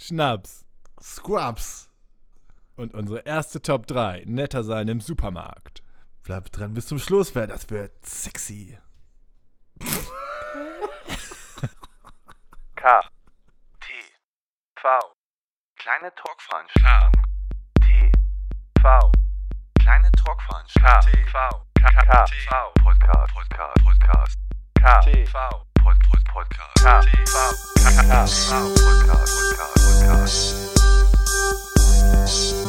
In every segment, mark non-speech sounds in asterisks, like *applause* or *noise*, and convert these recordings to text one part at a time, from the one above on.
Schnaps. Scrubs. Und unsere erste Top 3. Netter sein im Supermarkt. Bleib dran bis zum Schluss, weil das wird sexy. K. T. V. Kleine Talkveranstaltung. T. V. Kleine Talkveranstaltung. K. V. K. K. V. Podcast. Podcast. Podcast. K. T. V. Pod. Pod. Podcast. K. T. V. K. K. V. Podcast. Podcast. Podcast.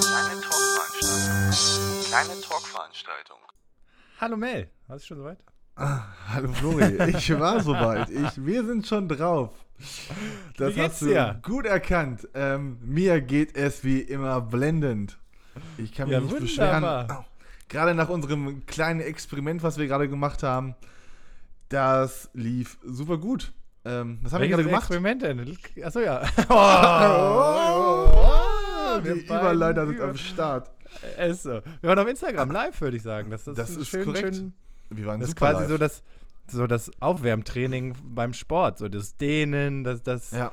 Kleine Talkveranstaltung. Kleine Talkveranstaltung. Hallo Mel. Hast du schon soweit? Hallo Flori, ich war *laughs* soweit. Ich, wir sind schon drauf. Das Wie geht's hast du dir? gut erkannt. Ähm, mir geht es wie immer blendend. Ich kann mich Ja, nicht wunderbar. beschweren. Gerade nach unserem kleinen Experiment, was wir gerade gemacht haben, das lief super gut. Ähm, was haben wir gerade gemacht? Experiment denn? Achso, ja. *laughs* Oh, Wir die beiden Überleiter sind über- am Start. Ist so. Wir waren auf Instagram live, würde ich sagen. Das, das, Das ist, ist schön, korrekt. Schön, Wir waren das ist super quasi live. so das, so das Aufwärmtraining beim Sport. So das Dehnen, das, das ja.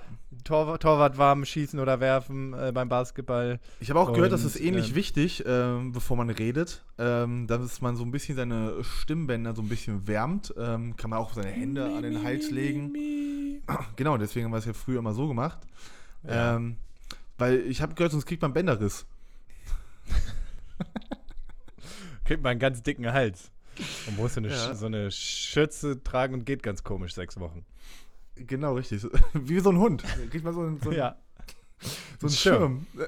Tor, Torwart warm schießen oder werfen äh, beim Basketball. Ich habe auch gehört, das Und, ist ähnlich ähm, wichtig, ähm, bevor man redet, ähm, dass man so ein bisschen seine Stimmbänder so ein bisschen wärmt. Ähm, kann man auch seine Hände an den Hals legen. *clears throat* Genau, deswegen haben wir es ja früher immer so gemacht. Ja. Ähm, weil ich habe gehört, sonst kriegt man Bänderriss. *laughs* Kriegt man einen ganz dicken Hals. Und muss so eine, Ja. So eine Schürze tragen und geht ganz komisch sechs Wochen. Genau, richtig. *laughs* Wie so ein Hund. Kriegt man so, einen- so, einen- Ja. so einen Schirm. Schirm.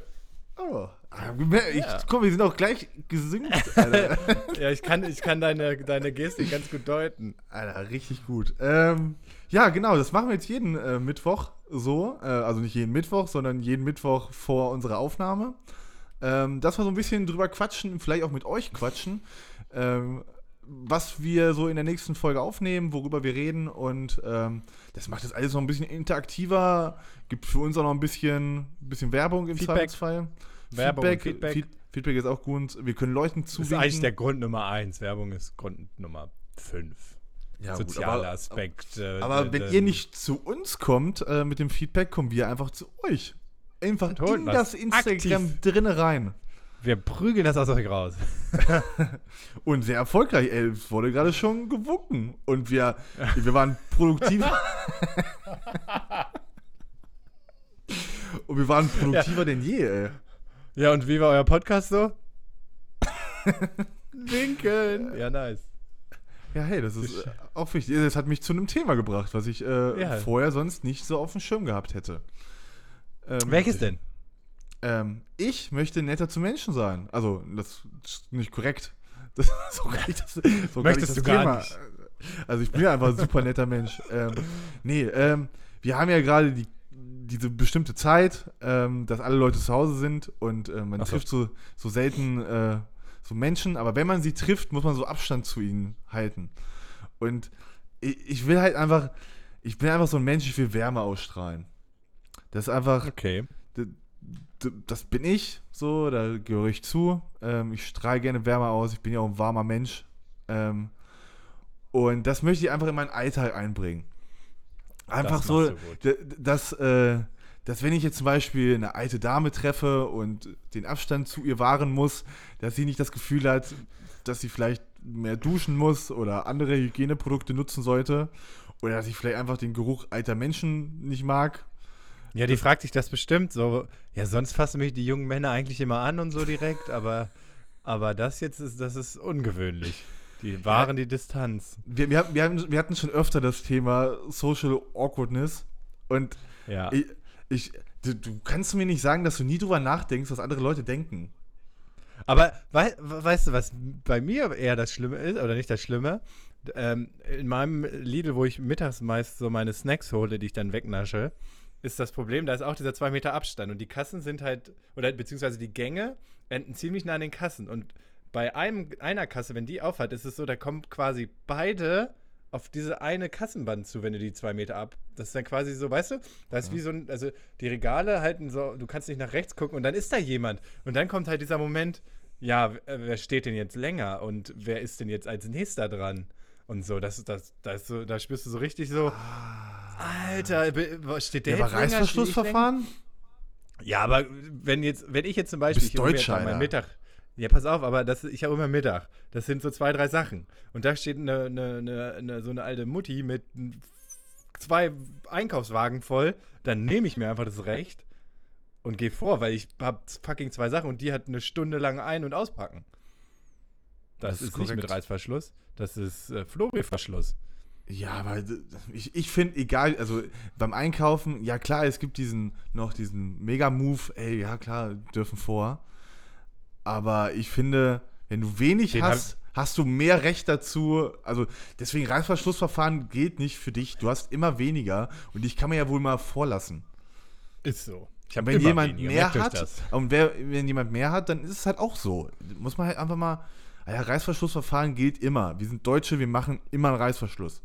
Oh. Ah, Ich, Ja. Guck, wir sind auch gleich gesynkt, Alter. *laughs* Ja, ich kann, ich kann deine, deine Gestik ganz gut deuten. Alter, richtig gut. Ähm, ja, genau, das machen wir jetzt jeden äh, Mittwoch so. Äh, also nicht jeden Mittwoch, sondern jeden Mittwoch vor unserer Aufnahme. Ähm, dass wir so ein bisschen drüber quatschen, vielleicht auch mit euch quatschen, ähm, was wir so in der nächsten Folge aufnehmen, worüber wir reden. Und ähm, das macht das alles noch ein bisschen interaktiver. Gibt für uns auch noch ein bisschen, bisschen Werbung im Feedback. Zweifelsfall. Werbung und Feedback. Feed- Feedback ist auch gut. Wir können Leuten Das ist zuwinken. eigentlich der Grund Nummer eins. Werbung ist Grund Nummer fünf. Ja, gut, Sozialer aber- Aspekt. äh, Aber wenn ihr nicht zu uns kommt äh, mit dem Feedback, kommen wir einfach zu euch. Einfach in was. das Instagram Aktiv. drinne rein. Wir prügeln das aus euch raus. *laughs* Und sehr erfolgreich. Ey, es wurde gerade schon gewunken. Und wir, wir waren produktiv. Und wir waren produktiver denn je, ey. Ja, und wie war euer Podcast so? Winken. Ja, nice. Ja, hey, das ist äh, auch wichtig. Das hat mich zu einem Thema gebracht, was ich äh, Ja. vorher sonst nicht so auf dem Schirm gehabt hätte. Ähm, Welches denn? Ähm, ich möchte netter zu Menschen sein. Also, das ist nicht korrekt. *laughs* Das, so gar nicht das, so gar Möchtest das du gar Thema. nicht. Also, ich bin ja einfach ein super netter Mensch. Ähm, nee, ähm, wir haben ja gerade die, diese bestimmte Zeit, ähm, dass alle Leute zu Hause sind und äh, man Ach so. trifft so, so selten äh, so Menschen. Aber wenn man sie trifft, muss man so Abstand zu ihnen halten. Und ich, ich will halt einfach, ich bin einfach so ein Mensch, ich will Wärme ausstrahlen. Das ist einfach, Okay. Das bin ich, so, da gehöre ich zu. Ähm, ich strahle gerne Wärme aus, ich bin ja auch ein warmer Mensch. Ähm, und das möchte ich einfach in meinen Alltag einbringen. Einfach Das so, dass, äh, dass wenn ich jetzt zum Beispiel eine alte Dame treffe und den Abstand zu ihr wahren muss, dass sie nicht das Gefühl hat, dass sie vielleicht mehr duschen muss oder andere Hygieneprodukte nutzen sollte. Oder dass ich vielleicht einfach den Geruch alter Menschen nicht mag. Ja, die fragt sich das bestimmt so. Ja, sonst fassen mich die jungen Männer eigentlich immer an und so direkt, aber, aber das jetzt ist, das ist ungewöhnlich. Die wahren die Distanz. wir, wir, hatten- wir, wir hatten schon öfter das Thema Social Awkwardness. Und Ja. ich, ich, du, du kannst mir nicht sagen, dass du nie drüber nachdenkst, was andere Leute denken. Aber wei weißt du, was bei mir eher das Schlimme ist, oder nicht das Schlimme? Ähm, in meinem Lidl, wo ich mittags meist so meine Snacks hole, die ich dann wegnasche, ist das Problem, da ist auch dieser 2 Meter Abstand. Und die Kassen sind halt, oder beziehungsweise die Gänge enden ziemlich nah an den Kassen. Und bei einem, einer Kasse, wenn die aufhat, ist es so, da kommen quasi beide auf diese eine Kassenband zu, wenn du die zwei Meter ab. Das ist dann quasi so, weißt du, da ist wie so ein, also die Regale halten so, du kannst nicht nach rechts gucken und dann ist da jemand. Und dann kommt halt dieser Moment, ja, äh, wer steht denn jetzt länger und wer ist denn jetzt als nächster dran? Und so, das, das, das ist so, da spürst du so richtig so, Alter, be- wo- steht der ich länger? Reißverschlussverfahren? Ja, aber wenn jetzt, wenn ich jetzt zum Beispiel, ich Deutscher, Alter. Mittag, ja, pass auf, aber das, ich habe immer Mittag. Das sind so zwei, drei Sachen. Und da steht eine, eine, eine, eine, so eine alte Mutti mit zwei Einkaufswagen voll. Dann nehme ich mir einfach das Recht und gehe vor, weil ich habe fucking zwei Sachen und die hat eine Stunde lang ein- und auspacken. Das, Das ist ist, nicht mit. Reißverschluss, das ist äh, Flori-Verschluss. Ja, aber d- ich, ich finde, egal, also beim Einkaufen, ja klar, es gibt diesen, noch diesen Mega-Move, ey, ja klar, dürfen vor. Aber ich finde, wenn du wenig Den hast, hast du mehr Recht dazu. Also deswegen Reißverschlussverfahren gilt nicht für dich. Du hast immer weniger und ich kann mir ja wohl mal vorlassen. Ist so. Wenn jemand weniger, mehr merkt hat, und wer, wenn jemand mehr hat, dann ist es halt auch so. Muss man halt einfach mal, ah ja, Reißverschlussverfahren gilt immer. Wir sind Deutsche, wir machen immer einen Reißverschluss.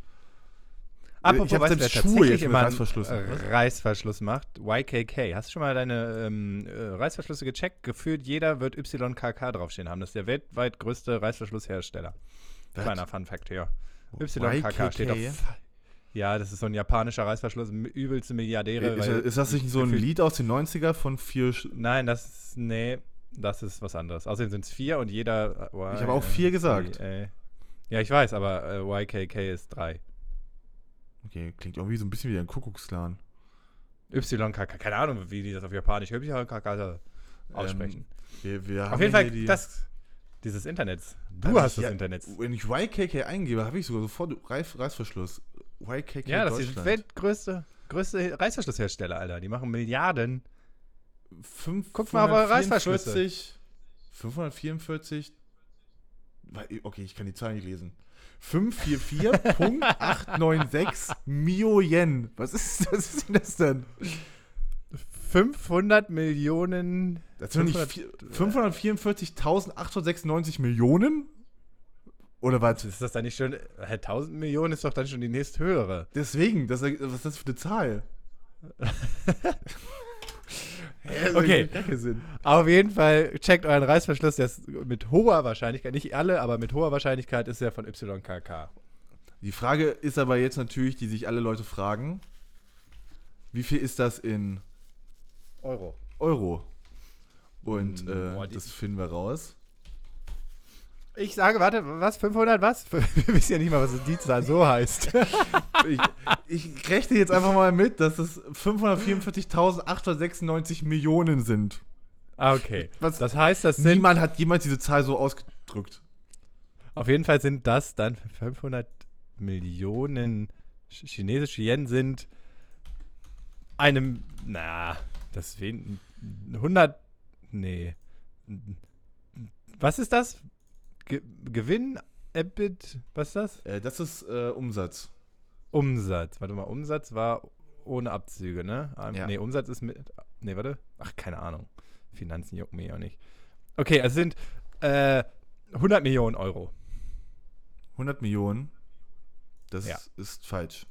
Apropos, ich hab weißt du, wer selbst Schuhe jetzt immer einen, Reißverschluss. äh, Reißverschluss macht? YKK. Hast du schon mal deine ähm, äh, Reißverschlüsse gecheckt? Gefühlt jeder wird YKK draufstehen haben. Das ist der weltweit größte Reißverschlusshersteller. Was? Kleiner Fun Fact hier. YKK steht auf. YKK? Ja, das ist so ein japanischer Reißverschluss, übelste Milliardäre. Ist, ist das nicht so ein Lied aus den 90er von vier. Sch Nein, das ist. Nee, das ist was anderes. Außerdem sind es vier und jeder. äh, Ich habe auch vier gesagt. Ja, ich weiß, aber äh, YKK ist drei. Okay, klingt irgendwie so ein bisschen wie ein Kuckucksklan. YKK, keine Ahnung, wie die das auf Japanisch YKK aussprechen. Wir, wir auf jeden Fall, das, dieses Internets. Du Also hast ich- das ja, Internet. Wenn ich YKK eingebe, habe ich sogar sofort Reiß, Reißverschluss. YKK Ja, das ist der weltgrößte größte Reißverschlusshersteller, Alter. Die machen Milliarden. Fünf- Guck mal auf eure 544 544. Wei- Okay, ich kann die Zahl nicht lesen. 544.896 Millionen. Was ist, was ist denn das denn? 500 Millionen. Das sind doch nicht vier- 544.896 Millionen? Oder was? Ist das dann nicht schon. Hä, 1000 Millionen ist doch dann schon die nächsthöhere. Deswegen, das, was ist das für eine Zahl? *laughs* Okay. Auf jeden Fall checkt euren Reißverschluss. Der ist mit hoher Wahrscheinlichkeit, nicht alle, aber mit hoher Wahrscheinlichkeit ist er von YKK. Die Frage ist aber jetzt natürlich, die sich alle Leute fragen: Wie viel ist das in Euro. Euro? Und Hm, äh, boah, das finden wir raus. Ich sage, warte, was? 500 was? *laughs* Wir wissen ja nicht mal, was die Zahl so heißt. *laughs* ich, ich rechne jetzt einfach mal mit, dass es 544.896 Millionen sind. ah, okay. Was- Das heißt, das sind. Niemand hat jemals diese Zahl so ausgedrückt. Auf jeden Fall sind das dann 500 Millionen ch- chinesische Yen sind einem, na, das wen, 100, nee. Was ist das? Ge Gewinn, EBIT, was ist das? Äh, das ist äh, Umsatz. Umsatz. Warte mal, Umsatz war ohne Abzüge, ne? Ähm, Ja. Nee, Umsatz ist mit, nee, warte. Ach, keine Ahnung. Finanzen jucken mich auch nicht. Okay, es sind äh, 100 Millionen Euro. 100 Millionen. Das Ja. ist falsch.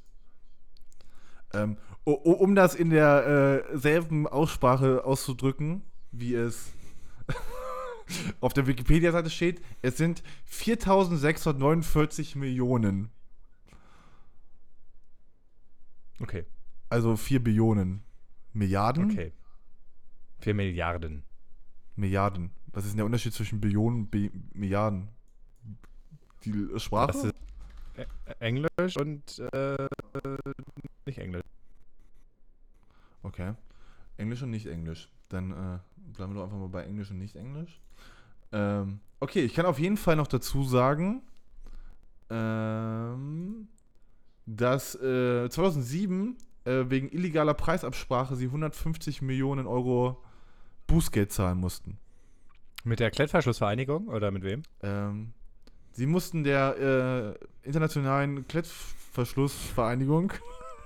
Ähm, um das in der äh, selben Aussprache auszudrücken, wie es *laughs* auf der Wikipedia-Seite steht, es sind 4649 Millionen. Okay. Also 4 Billionen. Milliarden? Okay. 4 Milliarden. Milliarden. Was ist denn der Unterschied zwischen Billionen und Bi Milliarden? Die Sprache? Das ist Ä- Englisch und äh, nicht Englisch. Okay. Englisch und nicht Englisch. Dann äh, bleiben wir doch einfach mal bei Englisch und nicht Englisch. Ähm, okay, ich kann auf jeden Fall noch dazu sagen, ähm, dass äh, 2007 äh, wegen illegaler Preisabsprache sie 150 Millionen Euro Bußgeld zahlen mussten. Mit der Klettverschlussvereinigung oder mit wem? Ähm, sie mussten der äh, internationalen Klettverschlussvereinigung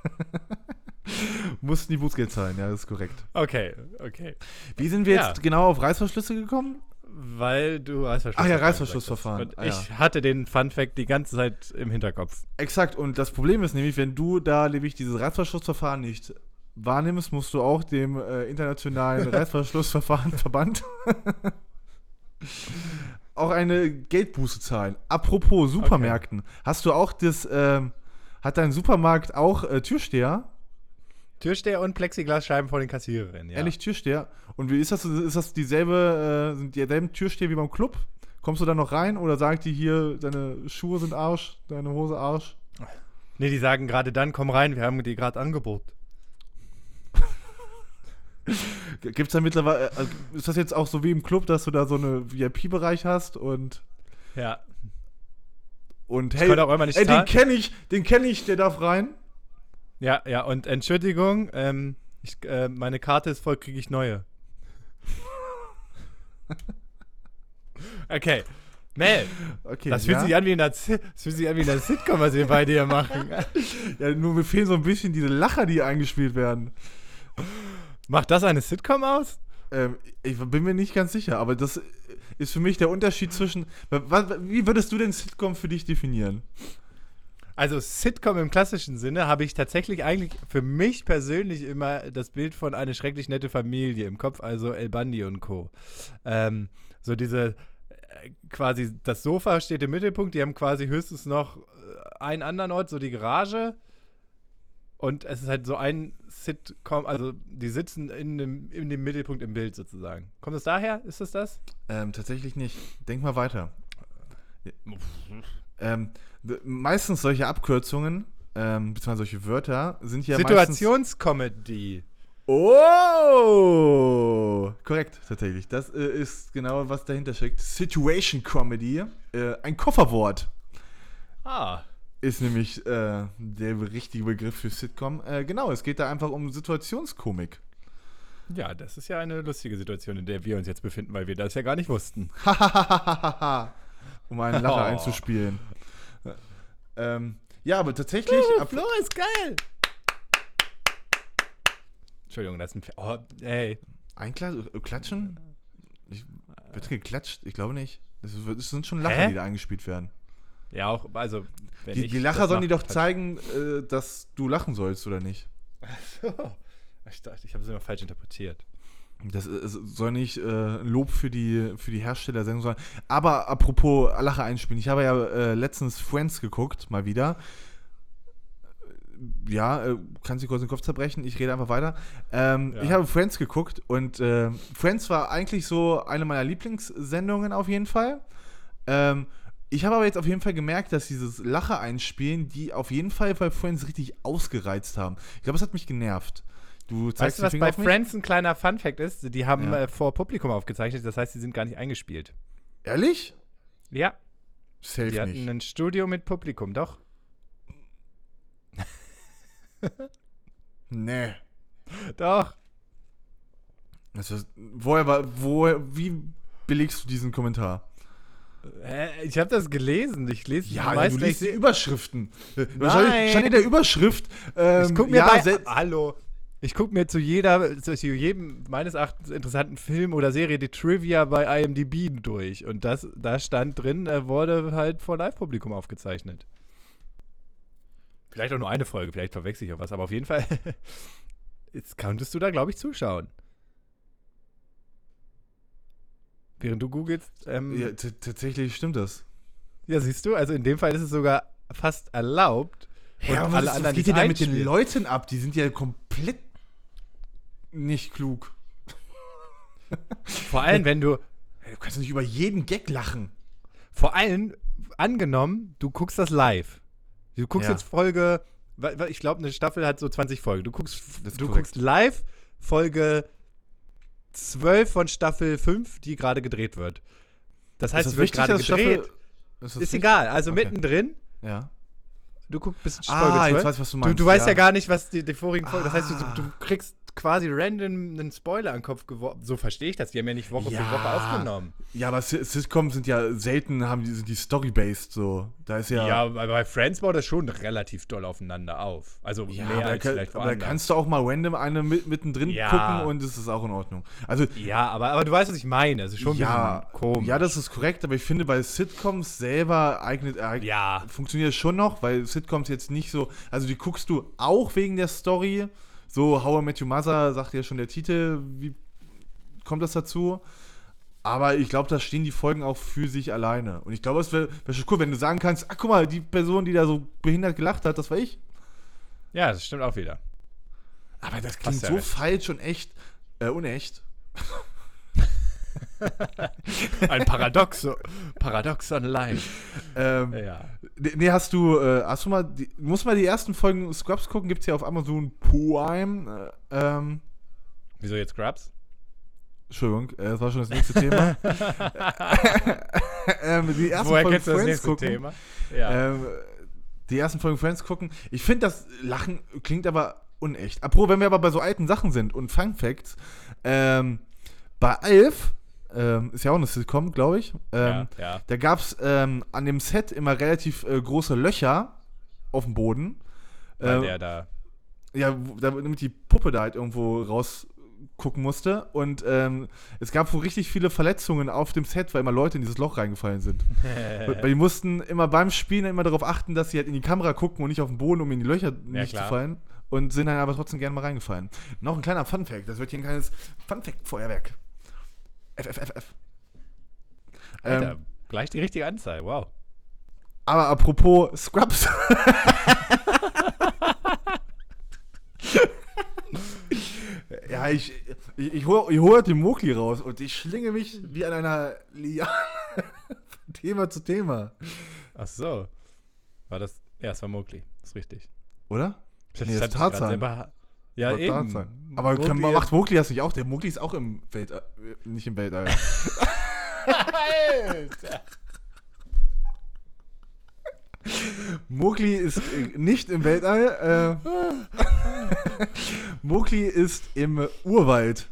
*laughs* mussten die Bußgeld zahlen, ja, das ist korrekt. Okay, okay. Wie sind wir Ja. jetzt genau auf Reißverschlüsse gekommen? Weil du Reißverschluss. Ach ja, Reißverschlussverfahren. Ah, ja. ich hatte den Fun Fact die ganze Zeit im Hinterkopf. Exakt, und das Problem ist nämlich, wenn du da nämlich dieses Reißverschlussverfahren nicht wahrnimmst, musst du auch dem äh, internationalen *laughs* Reißverschlussverfahrenverband *laughs* auch eine Geldbuße zahlen. Apropos Supermärkten, hast du auch das, ähm, hat dein Supermarkt auch äh, Türsteher? Türsteher und Plexiglasscheiben vor den Kassiererinnen, ja. Ehrlich, Türsteher. Und wie ist das? Ist das dieselbe, äh, sind dieselben Türsteher wie beim Club? Kommst du da noch rein oder sagt die hier, deine Schuhe sind Arsch, deine Hose Arsch? Nee, die sagen gerade dann, komm rein, wir haben die gerade Angebot. Gibt es da mittlerweile, äh, ist das jetzt auch so wie im Club, dass du da so einen VIP-Bereich hast und, Ja. und hey, ey, den kenne ich, den kenne ich, der darf rein? Ja, ja, und Entschuldigung, ähm, ich, äh, meine Karte ist voll, kriege ich neue. *laughs* okay. Mel, Okay, das fühlt, ja? sich an wie in Z- das fühlt sich an wie in einer Sitcom, was wir bei dir machen. *laughs* Ja, nur mir fehlen so ein bisschen diese Lacher, die eingespielt werden. Macht das eine Sitcom aus? Ähm, ich bin mir nicht ganz sicher, aber das ist für mich der Unterschied zwischen. Wie würdest du denn Sitcom für dich definieren? Also Sitcom im klassischen Sinne habe ich tatsächlich eigentlich für mich persönlich immer das Bild von eine schrecklich nette Familie im Kopf, also El Bandi und Co. Ähm, so diese äh, quasi das Sofa steht im Mittelpunkt, die haben quasi höchstens noch äh, einen anderen Ort, so die Garage. Und es ist halt so ein Sitcom, also die sitzen in dem, in dem Mittelpunkt im Bild sozusagen. Kommt es daher? Ist es das? Ähm, tatsächlich nicht. Denk mal weiter. Ähm, meistens solche Abkürzungen, ähm, beziehungsweise solche Wörter, sind ja. Situationscomedy. Oh! Korrekt, tatsächlich. Das äh, ist genau, was dahinter steckt. Situation Comedy. Äh, ein Kofferwort Ah. ist nämlich äh, der richtige Begriff für Sitcom. Äh, genau, es geht da einfach um Situationskomik. Ja, das ist ja eine lustige Situation, in der wir uns jetzt befinden, weil wir das ja gar nicht wussten. *laughs* *laughs* um einen Lacher Oh. einzuspielen. Ähm, ja, aber tatsächlich. ab- Flo ist geil! Entschuldigung, das ist ein. Pferd. Oh, ey. Einkla äh, klatschen? Ich, wird geklatscht? Ich glaube nicht. Das, das sind schon Lacher, Hä? die da eingespielt werden. Ja, auch, also. Wenn Die, ich die Lacher sollen die mach- doch zeigen, äh, dass du lachen sollst, oder nicht? Ich dachte, ich habe es immer falsch interpretiert. Das soll nicht äh, Lob für die, für die Herstellersendung sein. Aber apropos Lacher einspielen. Ich habe ja äh, letztens Friends geguckt, mal wieder. Äh, Ja, äh, kannst du kurz den Kopf zerbrechen? Ich rede einfach weiter. Ähm, Ja. Ich habe Friends geguckt und äh, Friends war eigentlich so eine meiner Lieblingssendungen auf jeden Fall. Ähm, ich habe aber jetzt auf jeden Fall gemerkt, dass dieses Lacher einspielen, die auf jeden Fall bei Friends richtig ausgereizt haben. Ich glaube, es hat mich genervt. Du zeigst Weißt du, was bei? Friends ein kleiner Fun-Fact ist? Die haben Ja. äh, vor Publikum aufgezeichnet, das heißt, sie sind gar nicht eingespielt. Ehrlich? Ja, Safe die hatten nicht. ein Studio mit Publikum, doch. *laughs* Nee. Doch. Ist, woher war, woher, wie belegst du diesen Kommentar? Äh, ich habe das gelesen. Ich lese Ja, weiß du liest die. Überschriften. Wahrscheinlich stand in der Überschrift. Ähm, Ich guck mir ja, bei, Hallo. Ich gucke mir zu jeder, zu jedem meines Erachtens interessanten Film oder Serie die Trivia bei IMDb durch. Und das, da stand drin, er wurde halt vor Live-Publikum aufgezeichnet. Vielleicht auch nur eine Folge, vielleicht verwechsel ich auch was, aber auf jeden Fall. *laughs* Jetzt konntest du da, glaube ich, zuschauen. Während du googelst. Ähm, ja, tatsächlich stimmt das. ja, siehst du, also in dem Fall ist es sogar fast erlaubt. Und Ja, aber alle was, was anderen geht die denn da mit den. Leuten ab? Die sind ja komplett nicht klug. Vor allem, wenn du, Du kannst nicht über jeden Gag lachen. Vor allem, angenommen, du guckst das live. Du guckst Ja. jetzt Folge, ich glaube, eine Staffel hat so 20 Folgen. Du guckst, du korrekt. guckst live Folge 12 von Staffel 5, die gerade gedreht wird. Das heißt, sie wird gerade gedreht. Staffel- Ist, ist egal. Also Okay. mittendrin, Ja. du guckst bis Ah, Folge 12. jetzt weiß ich, was du du, meinst, du weißt ja. ja gar nicht, was die, die vorigen Folgen. Das heißt, du, Ah. du kriegst quasi random einen Spoiler an den Kopf geworfen. So verstehe ich das. Die haben ja nicht Woche Ja. für Woche aufgenommen. Ja, aber Si- Sitcoms sind ja selten, haben die, sind die story-based so. Da ist ja. Ja, aber bei Friends baut das schon relativ doll aufeinander auf. Also Ja, mehr als kann, vielleicht aber da woanders. kannst du auch mal random eine mit, mittendrin Ja. gucken und es ist auch in Ordnung. Also, Ja, aber, aber du weißt, was ich meine. Es ist schon ja, komisch. ja, das ist korrekt, aber ich finde, bei Sitcoms selber eignet, eig- Ja. funktioniert es schon noch, weil Sitcoms jetzt nicht so, also die guckst du auch wegen der Story. So, How I Met Your Mother sagt ja schon der Titel, wie kommt das dazu? Aber ich glaube, da stehen die Folgen auch für sich alleine. Und ich glaube, es wäre wär schon cool, wenn du sagen kannst, ach guck mal, die Person, die da so behindert gelacht hat, das war ich. Ja, das stimmt auch wieder. Aber das klingt ja so recht. falsch und echt, äh, unecht. *laughs* Ein Paradoxo, Paradoxon live. *laughs* Ähm, Ja. Nee, hast du, äh, hast du mal, die, musst mal die ersten Folgen Scrubs gucken, gibt's ja auf Amazon Prime. Äh, ähm, Wieso jetzt Grubs? Entschuldigung, äh, das war schon das nächste Thema. *laughs* *laughs* ähm, die ersten Woher Folgen Friends nächste gucken. Thema? Ja. Ähm, die ersten Folgen Friends gucken. Ich finde, das Lachen klingt aber unecht. Apropos, wenn wir aber bei so alten Sachen sind und Fun Facts. Ähm, bei Alf, ähm, ist ja auch eine Sitcom, glaube ich. Ähm, ja, ja. Da gab es ähm, an dem Set immer relativ äh, große Löcher auf dem Boden. Weil Ähm, der da. ja, damit die Puppe da halt irgendwo rausgucken musste. Und ähm, es gab wohl richtig viele Verletzungen auf dem Set, weil immer Leute in dieses Loch reingefallen sind. *laughs* weil die mussten immer beim Spielen immer darauf achten, dass sie halt in die Kamera gucken und nicht auf den Boden, um in die Löcher nicht klar. zu fallen. Und sind dann aber trotzdem gerne mal reingefallen. Noch ein kleiner Funfact. Das wird hier ein kleines Funfact-Feuerwerk. FFFF. Alter, Ähm, gleich die richtige Anzahl, wow. aber apropos Scrubs. *laughs* ja, ich, ich, ich hole ich hol den Mokli raus und ich schlinge mich wie an einer Liane *laughs* von Thema zu Thema. Ach so. War das. Ja, es war Mowgli. Ist richtig. Oder? Das Nee, hat ist Tarzan. selber- Ja, Oder eben. Tarzan. Aber Mowgli kann, macht Mokli das nicht auch? Der Mokli ist auch im Weltall. äh, Nicht im Weltall. *laughs* Alter. Mowgli ist äh, nicht im Weltall. Äh, *laughs* Mowgli ist im Urwald.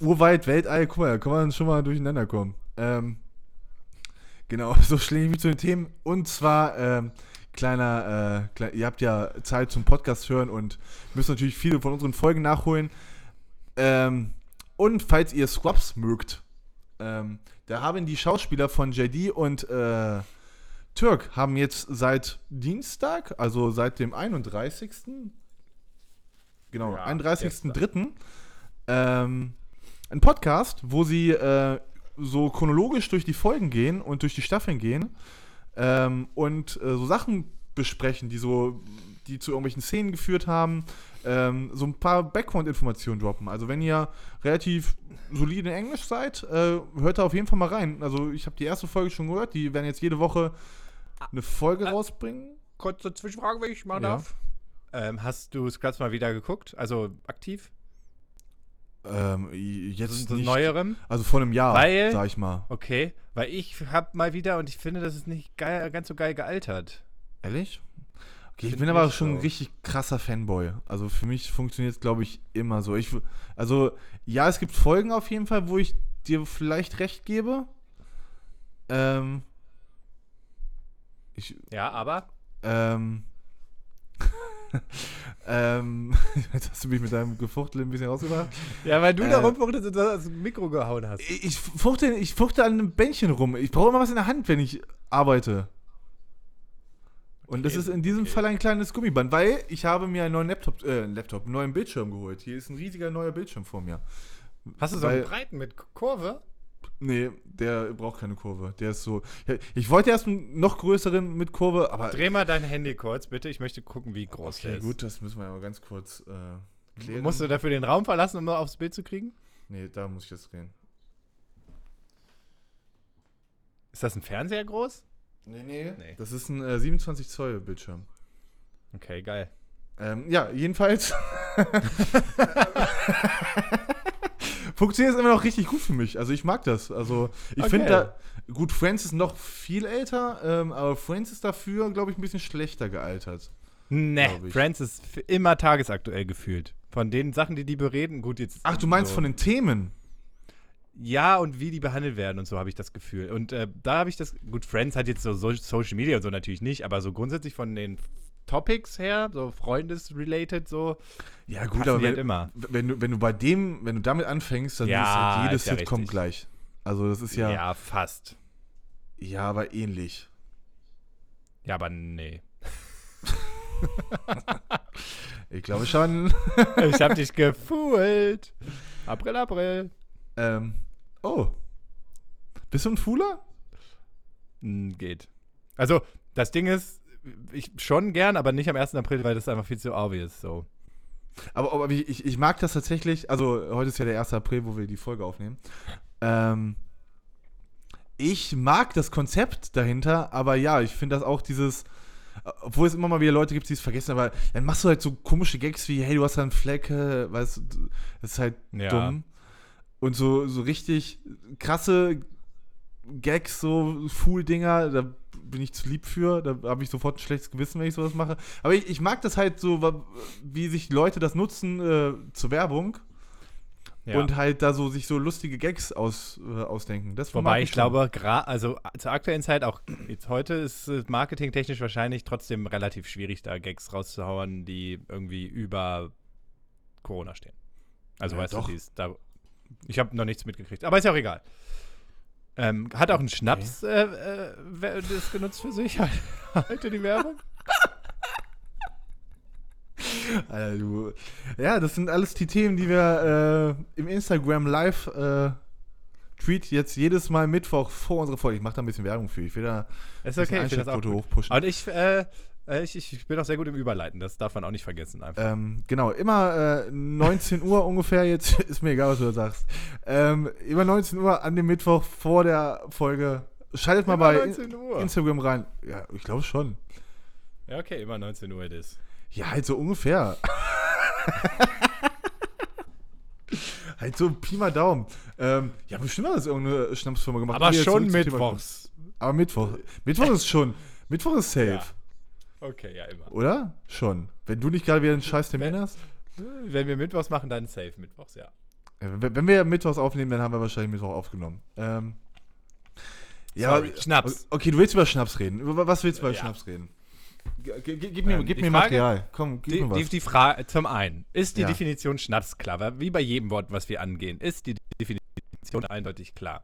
Urwald, Weltall, guck mal, da kann man schon mal durcheinander kommen. Ähm, genau, *laughs* so schlinge ich mich zu den Themen. Und zwar, ähm, kleiner, äh, klei- ihr habt ja Zeit zum Podcast hören und müsst natürlich viele von unseren Folgen nachholen. Ähm, und falls ihr Scrubs mögt, ähm, da haben die Schauspieler von JD und äh, Türk haben jetzt seit Dienstag, also seit dem 31. Genau, Ja, 31.03. Ähm, einen Podcast, wo sie äh, so chronologisch durch die Folgen gehen und durch die Staffeln gehen ähm, und äh, so Sachen besprechen, die so, die zu irgendwelchen Szenen geführt haben, ähm, so ein paar Background-Informationen droppen. Also wenn ihr relativ solide in Englisch seid, äh, hört da auf jeden Fall mal rein. Also ich habe die erste Folge schon gehört, die werden jetzt jede Woche eine Folge rausbringen. Kurze Zwischenfrage, wenn ich machen Ja. darf. Ähm, hast du Scrubs mal wieder geguckt? Also aktiv? Ähm, jetzt so nicht, neuerem? also vor einem Jahr, Weil- sag ich mal. Okay, weil ich hab mal wieder und ich finde, das ist nicht geil, ganz so geil gealtert. Ehrlich? Okay, ich bin aber schon ein so. richtig krasser Fanboy. Also für mich funktioniert es, glaube ich, immer so. Ich, also, ja, es gibt Folgen auf jeden Fall, wo ich dir vielleicht recht gebe. Ähm. Ich, Ja, aber ähm. *laughs* ähm. *laughs* Jetzt hast du mich mit deinem Gefuchtel ein bisschen rausgebracht. Ja, weil du Äh, da rumfuchtest und das Mikro gehauen hast. Ich, ich, fuchte, ich fuchte an einem Bändchen rum. Ich brauche immer was in der Hand, wenn ich arbeite. Und das Okay, ist in diesem okay. Fall ein kleines Gummiband, weil ich habe mir einen neuen Laptop, äh, einen Laptop, einen neuen Bildschirm geholt. Hier ist ein riesiger neuer Bildschirm vor mir. Hast du so einen breiten mit Kurve? Nee, der braucht keine Kurve. Der ist so. Ich wollte erst einen noch größeren mit Kurve, aber. Dreh mal dein Handy kurz, bitte. Ich möchte gucken, wie groß der Okay, ist. gut, das müssen wir aber ganz kurz äh, klären. Musst du dafür den Raum verlassen, um mal aufs Bild zu kriegen? Nee, da muss ich jetzt drehen. Ist das ein Fernseher groß? Nee, nee. Nee. Das ist ein äh, 27 Zoll Bildschirm. Okay, geil. Ähm, ja, jedenfalls. *laughs* *laughs* Funktioniert es immer noch richtig gut für mich. Also ich mag das. Also ich Okay. finde da. Gut, Friends ist noch viel älter, ähm, aber Friends ist dafür, glaube ich, ein bisschen schlechter gealtert. Ne, ich. Friends ist immer tagesaktuell gefühlt. Von den Sachen, die die bereden, gut jetzt. Ach, du meinst so, von den Themen? Ja, und wie die behandelt werden und so habe ich das Gefühl. Und äh, da habe ich das. Gut, Friends hat jetzt so, so Social Media und so natürlich nicht, aber so grundsätzlich von den Topics her, so Freundes-related, so. Ja, gut, aber halt wenn, immer. wenn, du, wenn du bei dem, wenn du damit anfängst, dann Ja, ist halt jede ist ja Sitcom richtig. gleich. Also das ist ja, Ja. ja, fast. aber ähnlich. Ja, aber nee. *laughs* Ich glaube schon. *laughs* Ich hab dich gefühlt. April, April. ähm, oh. Bist du ein Fuhler? Hm, geht. Also, das Ding ist, ich schon gern, aber nicht am 1. April, weil das einfach viel zu obvious so. Aber, aber ich, ich, ich mag das tatsächlich, also heute ist ja der 1. April, wo wir die Folge aufnehmen. Ähm, ich mag das Konzept dahinter, aber ja, ich finde das auch dieses, obwohl es immer mal wieder Leute gibt, die es vergessen, aber dann machst du halt so komische Gags wie, hey, du hast da einen Fleck, äh, weißt du, das ist halt Ja. dumm. Und so, so richtig krasse Gags, so Fool-Dinger, da bin ich zu lieb für, da habe ich sofort ein schlechtes Gewissen, wenn ich sowas mache. Aber ich, ich mag das halt so, wie sich Leute das nutzen äh, zur Werbung Ja. und halt da so sich so lustige Gags aus, äh, ausdenken. Das Wobei ich schon. glaube, also zur aktuellen Zeit, auch jetzt heute, ist es marketingtechnisch wahrscheinlich trotzdem relativ schwierig, da Gags rauszuhauen, die irgendwie über Corona stehen. Also Ja, weißt doch. du, die ist da. Ich habe noch nichts mitgekriegt, aber ist ja auch egal. Ähm, hat auch ein Schnaps äh, äh, das genutzt für sich? *laughs* Halte die Werbung? *laughs* Alter, du. Ja, das sind alles die Themen, die wir äh, im Instagram Live äh, Tweet jetzt jedes Mal Mittwoch vor unserer Folge. Ich mache da ein bisschen Werbung für. Ich will da Ist ein okay, ich finde das auch hochpushen. Und ich, äh, ich, ich bin auch sehr gut im Überleiten, das darf man auch nicht vergessen einfach. Ähm, genau, immer äh, 19 Uhr *laughs* ungefähr, jetzt *laughs* ist mir egal, was du da sagst. Ähm, immer 19 Uhr an dem Mittwoch vor der Folge. Schaltet mal Immer bei 19 Uhr. Instagram rein. Ja, ich glaube schon. Ja, okay, immer 19 Uhr das. Ja, halt so ungefähr. *laughs* halt so Pi mal Daumen. Ähm, ja, bestimmt hat das irgendeine Schnapsfirma gemacht. Aber schon mittwochs. Aber Mittwoch. Mittwoch ist schon. Mittwoch ist safe. Ja. Okay, ja, immer. Oder? Schon. Wenn du nicht gerade wieder einen scheiß Termin hast. Wenn wir Mittwochs machen, dann safe Mittwochs, ja. Wenn wenn wir Mittwochs aufnehmen, dann haben wir wahrscheinlich Mittwoch aufgenommen. Ähm, ja, Sorry, Schnaps. Okay, du willst über Schnaps reden. Über was willst du über Ja. Schnaps reden? G gib mir, Ähm, gib mir Frage- Material. Komm, gib Die, mir was. die, die Frage zum einen, ist die Ja. Definition Schnaps klar? Wie bei jedem Wort, was wir angehen, ist die Definition eindeutig klar.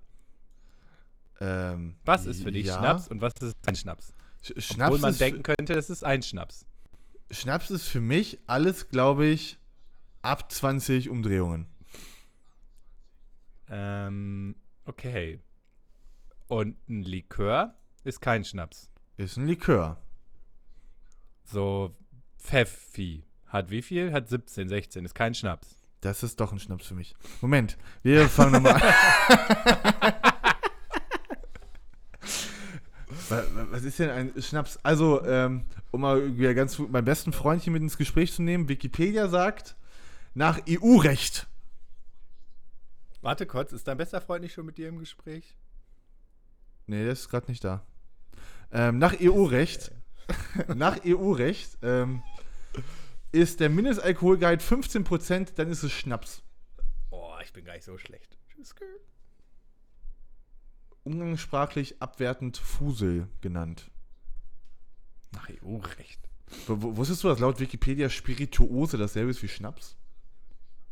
ähm, Was ist für dich ja. Schnaps und was ist ein Schnaps? Sch Obwohl Schnaps man ist, denken könnte, es ist ein Schnaps. Schnaps ist für mich alles, glaube ich, ab 20 Umdrehungen. Ähm, okay. Und ein Likör ist kein Schnaps. Ist ein Likör. So, Pfeffi hat wie viel? Hat 17, 16, ist kein Schnaps. Das ist doch ein Schnaps für mich. Moment, wir fangen nochmal *laughs* an. *laughs* ist denn ein Schnaps? Also, ähm, um mal wieder ganz gut mein besten Freundchen mit ins Gespräch zu nehmen, Wikipedia sagt, nach EU-Recht. Warte kurz, ist dein bester Freund nicht schon mit dir im Gespräch? Nee, der ist gerade nicht da. Ähm, nach EU-Recht, *laughs* nach EU-Recht, ähm, ist der Mindestalkoholgehalt 15%, dann ist es Schnaps. Oh, ich bin gar nicht so schlecht. Tschüss. Umgangssprachlich abwertend Fusel genannt. Nach EU-Recht. W- wusstest du, dass laut Wikipedia Spirituose dasselbe ist wie Schnaps?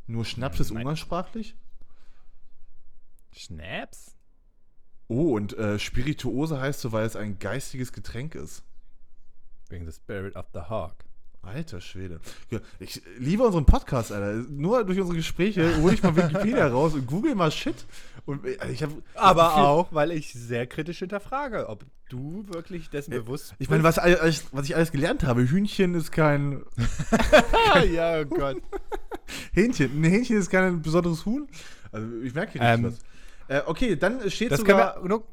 Nur Schnaps ist Nein. umgangssprachlich? Schnaps? Oh, und äh, Spirituose heißt so, weil es ein geistiges Getränk ist. Wegen the Spirit of the Hawk. Alter Schwede. Ich liebe unseren Podcast, Alter. Nur durch unsere Gespräche hole ich mal Wikipedia *laughs* raus und google mal Shit. Und äh, ich hab, Aber Gefühl- auch, weil ich sehr kritisch hinterfrage, ob du wirklich dessen bewusst Ich meine, was, was ich alles gelernt habe, Hühnchen ist kein. *laughs* Ja, oh Gott. *laughs* Hähnchen. Ein Hähnchen ist kein besonderes Huhn. Also ich merke hier Ähm, richtig was. Äh, okay, dann steht Das können sogar. wir nur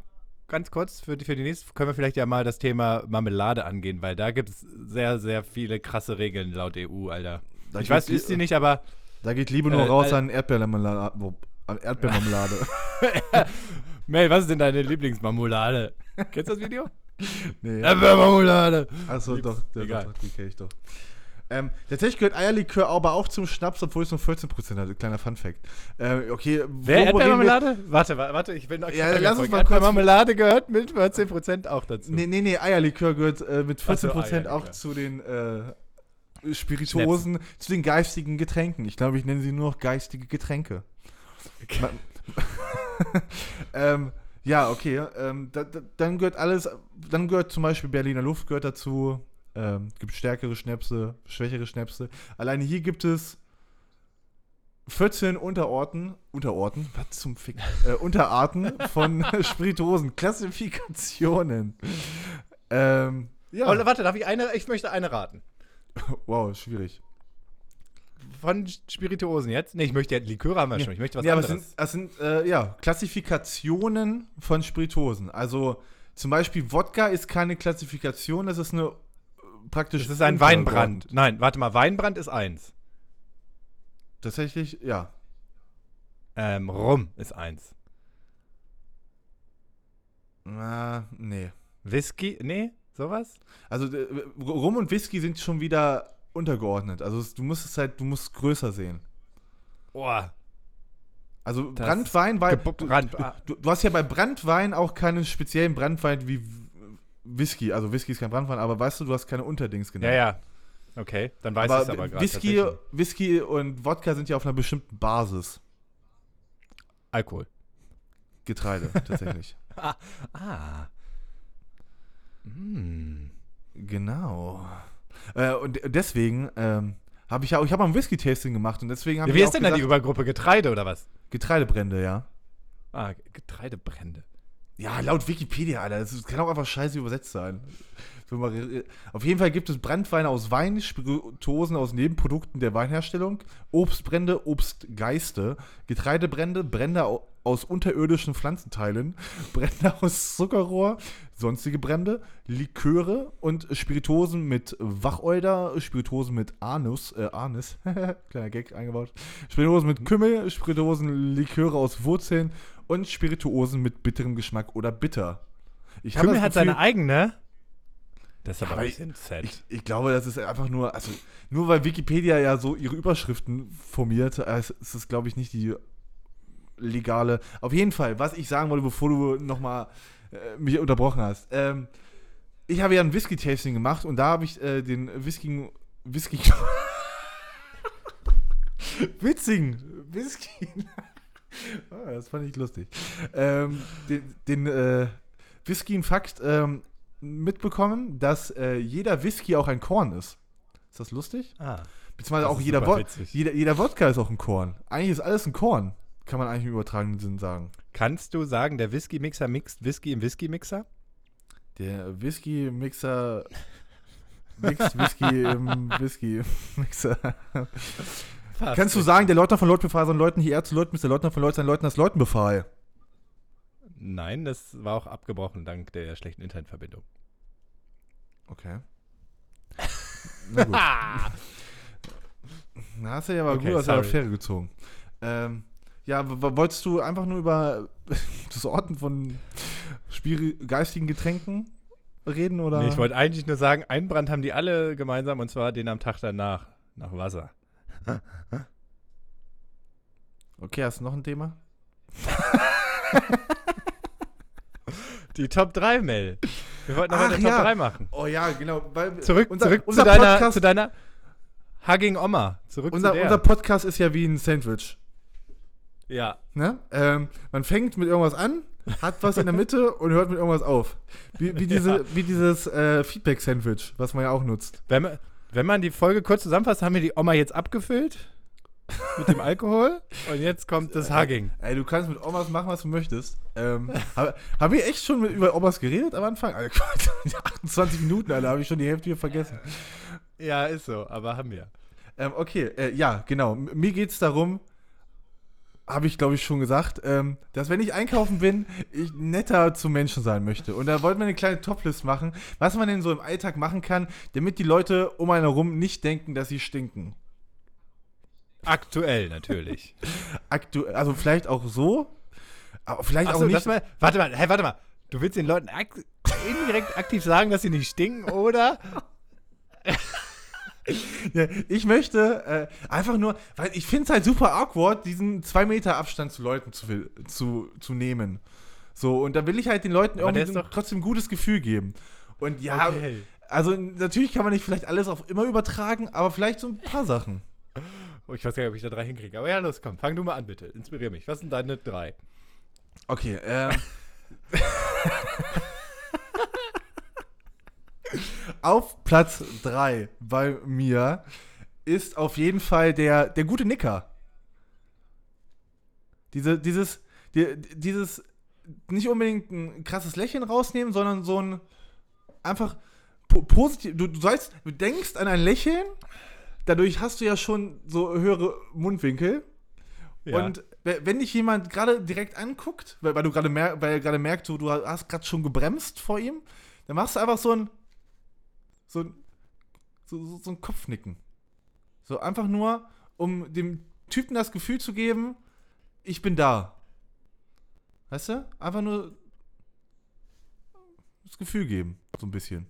ganz kurz für die, für die nächste, können wir vielleicht ja mal das Thema Marmelade angehen, weil da gibt es sehr, sehr viele krasse Regeln laut EU, Alter. Da ich weiß, ist die nicht, aber Da geht Liebe nur Äh, raus äh, an Erdbeermarmelade. Erdbeermarmelade. *laughs* Mel, was ist denn deine Lieblingsmarmelade? Kennst du das Video? nee. Erdbeermarmelade. Achso, doch, Egal. doch, die kenne ich doch. Ähm, tatsächlich gehört Eierlikör aber auch zum Schnaps, obwohl es nur 14% hat. Kleiner Funfact. Äh, okay, Wer Erdbeermarmelade? Warte, wa- warte, ich will noch Ja, lass uns mal kurz- Erdbeermarmelade gehört mit 14% auch dazu. Nee, nee, nee, Eierlikör gehört äh, mit 14% Ach so, auch zu den äh, Spirituosen, zu den geistigen Getränken. Ich glaube, ich nenne sie nur noch geistige Getränke. Ma- *laughs* ähm, ja, okay. Ähm, da, da, dann gehört alles, dann gehört zum Beispiel Berliner Luft gehört dazu. Ähm, gibt stärkere Schnäpse, schwächere Schnäpse. Alleine hier gibt es 14 Unterorten, Unterorten, was zum Fick, äh, Unterarten von *laughs* *laughs* Spirituosen, Klassifikationen. Ähm, ja, Oh, warte, darf ich eine? Ich möchte eine raten. wow, schwierig. von Spirituosen jetzt? Nee, ich möchte ja Liköre haben wir schon. Ich möchte was ja, aber es anderes. sind, es sind äh, ja, Klassifikationen von Spirituosen. Also zum Beispiel Wodka ist keine Klassifikation, das ist eine praktisch. Das ist ein Weinbrand. Nein, warte mal, Weinbrand ist eins. Tatsächlich, ja. Ähm, Rum ist eins. Na, nee. Whisky, nee, sowas? Also äh, Rum und Whisky sind schon wieder untergeordnet. Also du musst es halt, du musst größer sehen. Boah. Also Das Brandwein, weil du, Brand, ah, du, du hast ja bei Brandwein auch keinen speziellen Brandwein wie Whisky. Also Whisky ist kein Brandwein, aber weißt du, du hast keine Unterdings ja, genannt. ja. Okay, dann weiß ich es aber gerade. Whisky. Whisky und Wodka sind ja auf einer bestimmten Basis. Alkohol. Getreide, *laughs* tatsächlich. Ah. Hm. Genau. Äh, und deswegen ähm, habe ich ja auch, ich habe mal ein Whisky-Tasting gemacht und deswegen habe Wie ich ist auch denn da die gesagt, Übergruppe Getreide oder was? Getreidebrände, ja. Ah, Getreidebrände. Ja, laut Wikipedia, Alter. Das kann auch einfach scheiße übersetzt sein. Re- Auf jeden Fall gibt es Brandweine aus Wein, Spirituosen aus Nebenprodukten der Weinherstellung, Obstbrände, Obstgeiste, Getreidebrände, Brände au- aus unterirdischen Pflanzenteilen, *laughs* Brände aus Zuckerrohr, sonstige Brände, Liköre und Spirituosen mit Wacholder, Spirituosen mit Anus, äh, Anis, *laughs* kleiner Gag eingebaut, Spirituosen mit Kümmel, Spirituosen, Liköre aus Wurzeln und Spirituosen mit bitterem Geschmack oder bitter. Ich habe Kümmel hat Gefühl- seine eigene. Das ist aber ein ich- bisschen sad. ich, ich glaube, das ist einfach nur, also nur weil Wikipedia ja so ihre Überschriften formiert, äh, ist es, glaube ich, nicht die legale. Auf jeden Fall, was ich sagen wollte, bevor du nochmal äh, mich unterbrochen hast. Ähm, ich habe ja ein Whisky-Tasting gemacht und da habe ich äh, den Whisky. Whisky. Witzigen *laughs* Whisky. Ah, das fand ich lustig. Ähm, den den äh, Whisky-Fakt ähm, mitbekommen, dass äh, jeder Whisky auch ein Korn ist. Ist das lustig? ah. Beziehungsweise auch jeder, witzig. jeder, jeder Wodka ist auch ein Korn. Eigentlich ist alles ein Korn. Kann man eigentlich im übertragenen Sinn sagen. Kannst du sagen, der Whisky-Mixer mixt Whisky im Whisky-Mixer? Der Whisky-Mixer mixt Whisky im *laughs* Whisky-Mixer. Kannst du sagen, der Leutnant von Leut befahl seinen Leuten hierher zu Leuten, bis der Leutnant von Leut seinen Leuten das Leuten befahl? Nein, das war auch abgebrochen dank der schlechten Internetverbindung. Okay. Na gut. *laughs* Na, hast du ja aber Okay, gut aus der. Affäre gezogen. Ähm, ja, wolltest du einfach nur über *laughs* das Orten von geistigen Getränken reden oder? Nee, ich wollte eigentlich nur sagen, einen Brand haben die alle gemeinsam und zwar den am Tag danach, nach Wasser. Okay, hast du noch ein Thema? *laughs* Die Top 3, Mel. Wir wollten noch Ach, eine Top ja. 3 machen. Oh ja, genau. Weil Zurück, unser, zurück unser zu, deiner, Podcast, zu deiner Hugging Oma. Zurück unser, zu der. unser Podcast ist ja wie ein Sandwich. ja. Ne? Ähm, man fängt mit irgendwas an, hat was in der Mitte *laughs* und hört mit irgendwas auf. Wie, wie, diese, Ja. wie dieses äh, Feedback-Sandwich, was man ja auch nutzt. Wenn man, wenn man die Folge kurz zusammenfasst, haben wir die Oma jetzt abgefüllt mit dem *laughs* Alkohol und jetzt kommt das Hugging. Ey, du kannst mit Omas machen, was du möchtest. Ähm, hab- Haben wir echt schon mit, über Omas geredet am Anfang? Alter, Quatsch, *laughs* 28 Minuten, Alter, habe ich schon die Hälfte hier vergessen. Ja, ist so, aber haben wir. Ähm, okay, äh, ja, genau. Mir geht es darum, habe ich glaube ich schon gesagt, ähm, dass wenn ich einkaufen bin, ich netter zu Menschen sein möchte. Und da wollten wir eine kleine Toplist machen, was man denn so im Alltag machen kann, damit die Leute um einen herum nicht denken, dass sie stinken. Aktuell natürlich. *laughs* Aktu also vielleicht auch so, aber vielleicht auch Achso, nicht. mal, warte mal, hey, warte mal. Du willst den Leuten ak indirekt aktiv sagen, dass sie nicht stinken, oder? *laughs* Ich möchte äh, einfach nur, weil ich finde es halt super awkward, diesen zwei Meter Abstand zu Leuten zu, zu, zu nehmen. So, und da will ich halt den Leuten Aber irgendwie doch- trotzdem ein gutes Gefühl geben. Und ja, Okay. also natürlich kann man nicht vielleicht alles auf immer übertragen, aber vielleicht so ein paar Sachen. Oh, ich weiß gar nicht, ob ich da drei hinkriege. Aber ja, los, komm, fang du mal an, bitte. Inspirier mich. Was sind deine drei? Okay, ähm. *laughs* auf Platz 3 bei mir ist auf jeden Fall der, der gute Nicker. Diese, dieses, die, dieses nicht unbedingt ein krasses Lächeln rausnehmen, sondern so ein einfach po positiv. Du, du sollst, du denkst an ein Lächeln, dadurch hast du ja schon so höhere Mundwinkel. Ja. Und we- wenn dich jemand gerade direkt anguckt, weil, weil du gerade mer weil er gerade merkt, du hast gerade schon gebremst vor ihm, dann machst du einfach so ein so ein, so, so, so ein Kopfnicken. So einfach nur, um dem Typen das Gefühl zu geben, ich bin da. Weißt du? Einfach nur das Gefühl geben, so ein bisschen.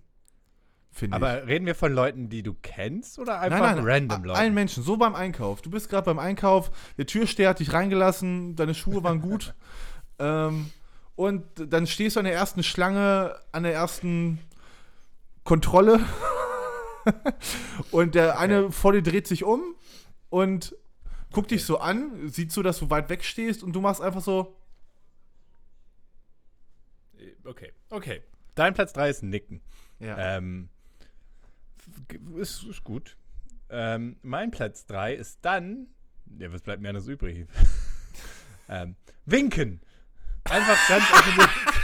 Finde ich. Aber reden wir von Leuten, die du kennst oder einfach Nein, nein, random Leuten? Allen Menschen, so beim Einkauf. Du bist gerade beim Einkauf, der Türsteher hat dich reingelassen, deine Schuhe waren gut. *laughs* ähm, und dann stehst du an der ersten Schlange, an der ersten Kontrolle. *laughs* und der eine vor dir dreht sich um und guckt dich so an, sieht so, dass du weit weg stehst und du machst einfach so, Okay, okay. Dein Platz 3 ist Nicken. ja. Ähm, ist, ist gut. Ähm, mein Platz 3 ist dann. Ja, was bleibt mir anders übrig? *laughs* ähm, winken. Einfach ganz *laughs* offensichtlich.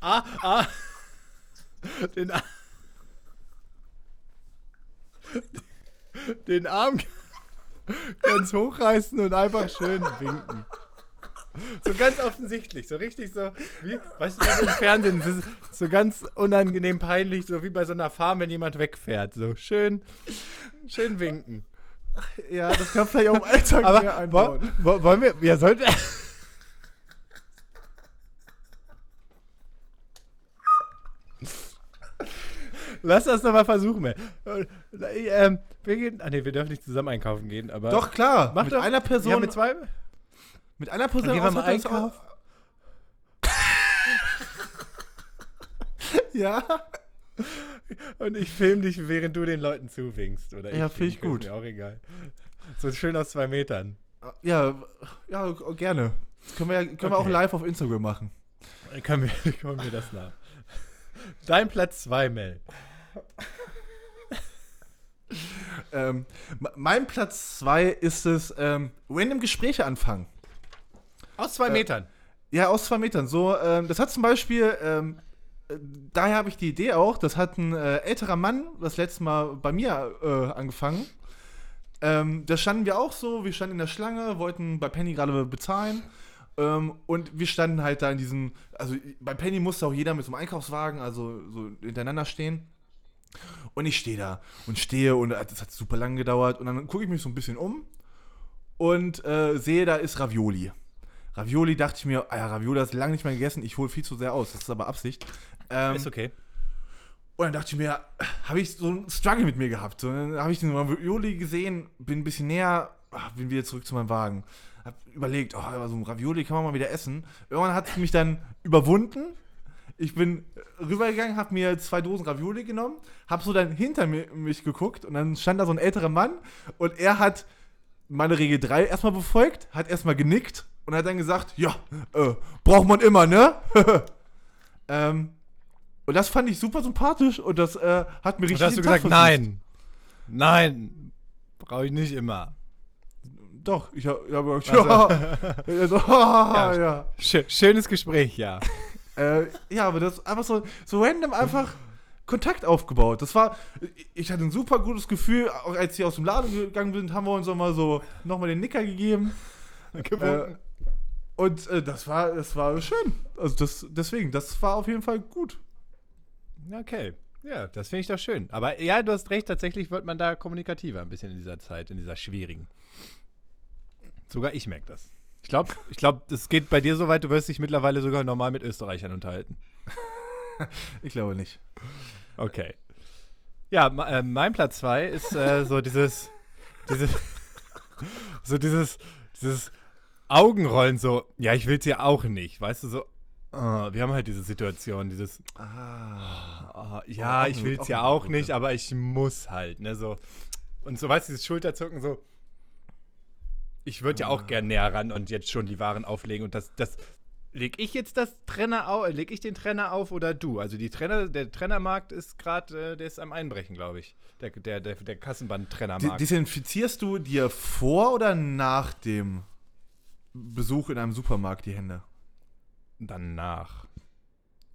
Ah, ah. Den, Ar- den Arm ganz hochreißen und einfach schön winken. So ganz offensichtlich, so richtig so, wie, weißt du, im Fernsehen, so ganz unangenehm peinlich, so wie bei so einer Farm, wenn jemand wegfährt. So schön, schön winken. ja, das kann vielleicht auch im Alltag mehr Aber wo, einbauen. wo, wollen wir, ja, sollte. Lass das doch mal versuchen, ey. Äh, ähm, wir gehen, ah nee, wir dürfen nicht zusammen einkaufen gehen, aber. Doch, klar. mach mit doch, einer Person. Ja, mit zwei. Mit einer Person Gehen wir mal einkaufen? Au- *laughs* ja. Und ich film dich, während du den Leuten zuwinkst. Oder Ja, film find ich gut. Ist mir auch egal. So schön aus zwei Metern. Ja, ja, gerne. Das können wir, können wir auch Okay. live auf Instagram machen. Können wir, *laughs* kommen wir das nach. Dein Platz 2, Mel. *laughs* Ähm, mein Platz 2 ist es, ähm, random Gespräche anfangen. Aus zwei Äh, Metern. Ja, aus zwei Metern. So, ähm, das hat zum Beispiel, ähm, äh, daher habe ich die Idee auch, das hat ein äh, älterer Mann das letzte Mal bei mir äh, angefangen. Ähm, da standen wir auch so, wir standen in der Schlange, wollten bei Penny gerade bezahlen. Ähm, und wir standen halt da in diesem, also bei Penny musste auch jeder mit so einem Einkaufswagen, also so hintereinander stehen. Und ich stehe da und stehe und das hat super lang gedauert. Und dann gucke ich mich so ein bisschen um und äh, sehe, da ist Ravioli. Ravioli dachte ich mir, ah ja, Ravioli hast du lange nicht mehr gegessen, ich hole viel zu sehr aus, das ist aber Absicht. Ähm, Ist okay. und dann dachte ich mir, habe ich so einen Struggle mit mir gehabt. So, dann habe ich den Ravioli gesehen, bin ein bisschen näher, ach, bin wieder zurück zu meinem Wagen. Hab überlegt, oh, so ein Ravioli kann man mal wieder essen. Irgendwann hat es mich dann überwunden. Ich bin rübergegangen, habe mir zwei Dosen Ravioli genommen, habe so dann hinter mir, mich geguckt und dann stand da so ein älterer Mann und er hat meine Regel 3 erstmal befolgt, hat erstmal genickt und hat dann gesagt, ja, äh, braucht man immer, ne? *laughs* ähm, und das fand ich super sympathisch und das äh, hat mir Und richtig da hast du gesagt, versüßt. nein. Nein. Brauche ich nicht immer. Doch, ich habe *laughs* hab *laughs* gesagt, ja. Ja. ja. Schö- schönes Gespräch, ja. Äh, ja, aber das einfach so, so random einfach Kontakt aufgebaut. Das war, ich hatte ein super gutes Gefühl, auch als sie aus dem Laden gegangen sind, haben wir uns nochmal so, nochmal den Nicker gegeben. *laughs* Äh, und äh, das war, das war schön. Also das, deswegen, das war auf jeden Fall gut. Okay. Ja, das finde ich doch schön. Aber ja, du hast recht, tatsächlich wird man da kommunikativer ein bisschen in dieser Zeit, in dieser schwierigen. Sogar ich merke das. Ich glaube, ich glaub, das geht bei dir so weit, du wirst dich mittlerweile sogar normal mit Österreichern unterhalten. *laughs* Ich glaube nicht. Okay. Ja, äh, mein Platz 2 ist äh, so dieses, dieses, *laughs* so dieses, dieses Augenrollen, so, ja, ich will es ja auch nicht, weißt du, so, ah, wir haben halt diese Situation, dieses, Ah. ah, ja, auch ich eine- will auch es ja auch nicht, aber ich muss halt, ne, so. Und so, weißt du, dieses Schulterzucken, so, ich würde ja Ah. auch gern näher ran und jetzt schon die Waren auflegen und das, das, leg ich jetzt das Trenner auf, leg ich den Trenner auf oder du? Also die Trenner, der Trennermarkt ist gerade, äh, der ist am Einbrechen, glaube ich. Der, der, der, der De Kassenband-Trennermarkt. desinfizierst du dir vor oder nach dem Besuch in einem Supermarkt die Hände? Danach.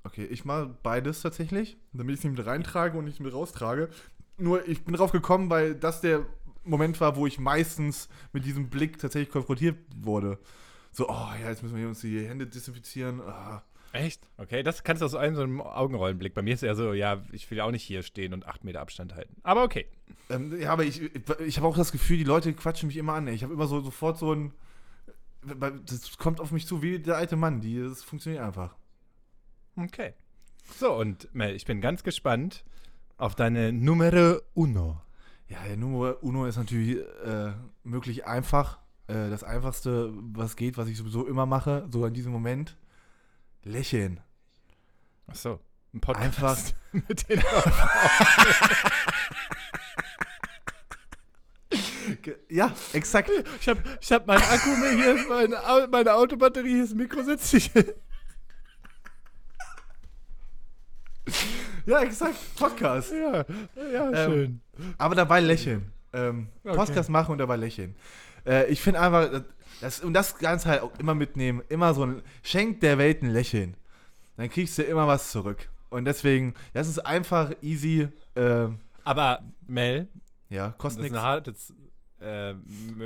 Okay, ich mache beides tatsächlich, damit ich es nicht mit reintrage und nicht mit raustrage. nur ich bin drauf gekommen, weil das der Moment war, wo ich meistens mit diesem Blick tatsächlich konfrontiert wurde. So, oh ja, jetzt müssen wir uns die Hände desinfizieren. Ah. Echt? Okay, das kannst du aus einem so einem Augenrollenblick. Bei mir ist ja so, ja, ich will auch nicht hier stehen und acht Meter Abstand halten. Aber okay. Ähm, ja, aber ich, ich habe auch das Gefühl, die Leute quatschen mich immer an. ey. Ich habe immer so sofort so ein. Das kommt auf mich zu wie der alte Mann. Die, das funktioniert einfach. Okay. So, und Mel, ich bin ganz gespannt auf deine Numero uno. Ja, der Numero Uno ist natürlich äh, möglich einfach. Äh, das einfachste, was geht, was ich sowieso immer mache, so in diesem Moment. Lächeln. Ach so, ein Podcast. Einfach. *laughs* mit den Ja, exakt. Ich habe ich hab meinen Akku mir hier, meine, meine Autobatterie, das Mikro sitzt ich. Ja, exakt. Podcast. ja, ja, Ähm, schön. Aber dabei lächeln. Ähm, Okay. Podcast machen und dabei lächeln. Äh, ich finde einfach, das, und das Ganze halt auch immer mitnehmen, immer so ein, schenkt der Welt ein Lächeln. Dann kriegst du immer was zurück. Und deswegen, das ist einfach easy. ähm, Aber Mel, ja, kostet nichts. hartes. Äh,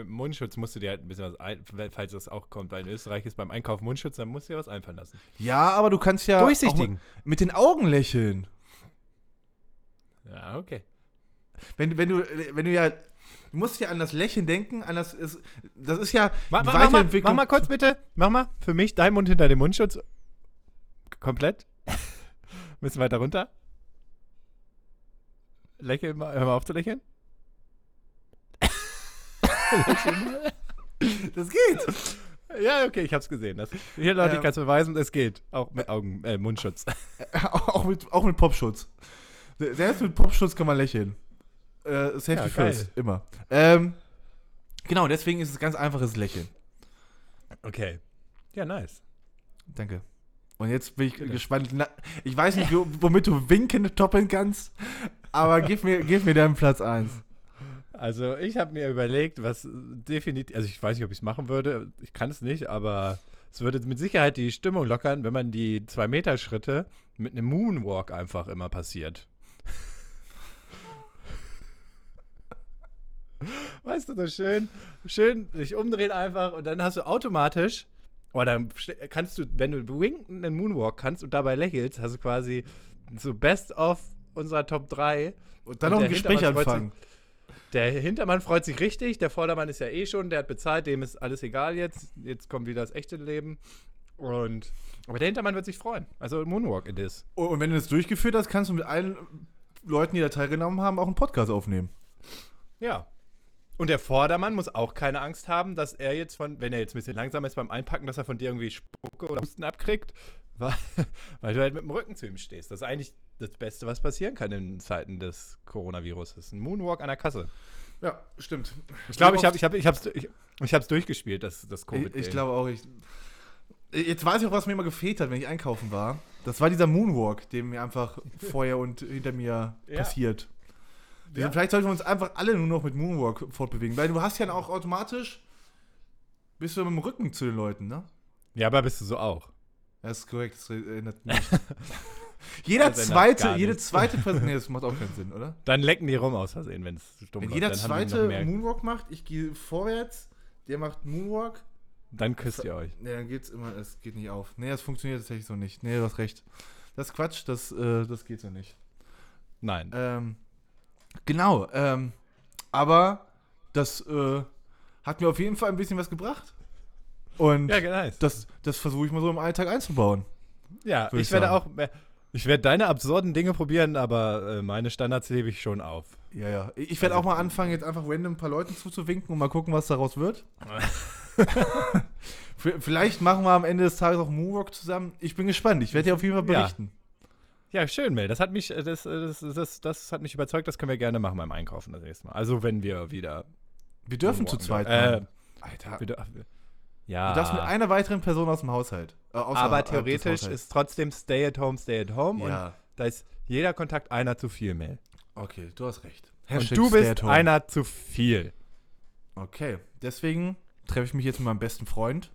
Mundschutz musst du dir halt ein bisschen was ein, falls das auch kommt, weil in Österreich ist beim Einkauf Mundschutz, dann musst du dir was einfallen lassen. Ja, aber du kannst ja auch mit den Augen lächeln. Ja, okay. Wenn, wenn du, wenn du ja, du musst ja an das Lächeln denken, an das ist, das ist ja Mach, mach, mach, mal, mach mal kurz bitte. Mach mal für mich dein Mund hinter dem Mundschutz. Komplett. *laughs* Bisschen weiter runter. Lächeln mal, hör mal auf zu lächeln. *laughs* Das geht. Ja, okay, ich hab's gesehen. Das, hier, Leute, ich Ähm. kann's beweisen, es geht. Auch mit Augen, äh, Mundschutz. *laughs* auch, mit, auch mit Popschutz. Selbst mit Popschutz kann man lächeln. Äh, safety Ja, first, immer. Ähm, genau, deswegen ist es ganz einfaches Lächeln. Okay. Ja, nice. Danke. Und jetzt bin ich Bitte. gespannt. Na, ich weiß nicht, wo- womit du winken toppeln kannst, aber gib mir, gib mir deinen Platz 1. Also, ich habe mir überlegt, was definitiv, also ich weiß nicht, ob ich es machen würde, ich kann es nicht, aber es würde mit Sicherheit die Stimmung lockern, wenn man die 2-Meter-Schritte mit einem Moonwalk einfach immer passiert. Weißt du, so schön, schön sich umdrehen einfach und dann hast du automatisch, oder dann ste- kannst du, wenn du winken einen Moonwalk kannst und dabei lächelst, hast du quasi so Best of unserer Top 3 Und dann Und noch ein der Gespräch Hintermann freut anfangen. der Hintermann freut sich richtig, der Vordermann ist ja eh schon, der hat bezahlt, dem ist alles egal jetzt. Jetzt kommt wieder das echte Leben. Und aber der Hintermann wird sich freuen. Also Moonwalk it is. Und wenn du das durchgeführt hast, kannst du mit allen Leuten, die da teilgenommen haben, auch einen Podcast aufnehmen. Ja. Und der Vordermann muss auch keine Angst haben, dass er jetzt von, wenn er jetzt ein bisschen langsam ist beim Einpacken, dass er von dir irgendwie Spucke oder Husten abkriegt, *laughs* weil, weil du halt mit dem Rücken zu ihm stehst. Das ist eigentlich das Beste, was passieren kann in Zeiten des Coronavirus. Ein Moonwalk an der Kasse. Ja, stimmt. Ich glaube, ich habe ich hab, ich hab's, ich, ich hab's durchgespielt, das, das covid Ich, ich glaube auch, ich. Jetzt weiß ich auch, was mir immer gefehlt hat, wenn ich einkaufen war. Das war dieser Moonwalk, der mir einfach vorher und hinter mir *laughs* Ja. passiert. Ja. Vielleicht sollten wir uns einfach alle nur noch mit Moonwalk fortbewegen, weil du hast ja auch automatisch bist du mit dem Rücken zu den Leuten, ne? Ja, aber bist du so auch. Das ist korrekt, das erinnert mich. *laughs* jeder Das zweite, jede zweite Person, nee, *laughs* das macht auch keinen Sinn, oder? Dann lecken die rum aus Versehen, wenn es dumm Wenn läuft. jeder zweite Moonwalk macht, ich gehe vorwärts, der macht Moonwalk, Dann küsst ihr euch. Nee, dann geht's immer, es geht nicht auf. Nee, das funktioniert tatsächlich so nicht. Nee, du hast recht. Das ist Quatsch, das, äh, das geht so nicht. Nein. Ähm, genau, ähm, aber das äh, hat mir auf jeden Fall ein bisschen was gebracht. Und ja, nice. das, das versuche ich mal so im Alltag einzubauen. Ja, ich ich werde auch. äh, Ich werde deine absurden Dinge probieren, aber äh, meine Standards hebe ich schon auf. Ja, ja. Ich werde auch mal anfangen, jetzt einfach random ein paar Leuten zuzuwinken und mal gucken, was daraus wird. *laughs* Vielleicht machen wir am Ende des Tages auch Moonwalk zusammen. Ich bin gespannt. Ich werde dir auf jeden Fall berichten. Ja, schön, Mel. Das hat mich, äh, das, äh, das, das, das hat mich überzeugt. Das können wir gerne machen beim Einkaufen das nächste Mal. Also wenn wir wieder. Wir dürfen zu zweit. Äh, Alter. wir ja. Du darfst mit einer weiteren Person aus dem Haushalt. Äh, aber des theoretisch Haushalts. ist trotzdem Stay at Home, Stay at Home. Ja, Und da ist jeder Kontakt einer zu viel, Mel. okay, du hast recht. Und Hashtag du stay bist einer zu viel. Okay, deswegen treffe ich mich jetzt mit meinem besten Freund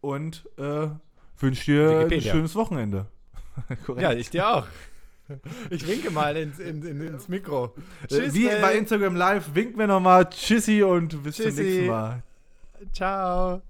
und äh, wünsche dir ein schönes Wochenende. *laughs* Korrekt. Ja, ich dir auch. Ich winke mal ins, in, in, ins Mikro. Äh, Wie Welt. bei Instagram Live winken wir nochmal. Tschüssi und bis zum Tschüssi. nächsten Mal. Ciao.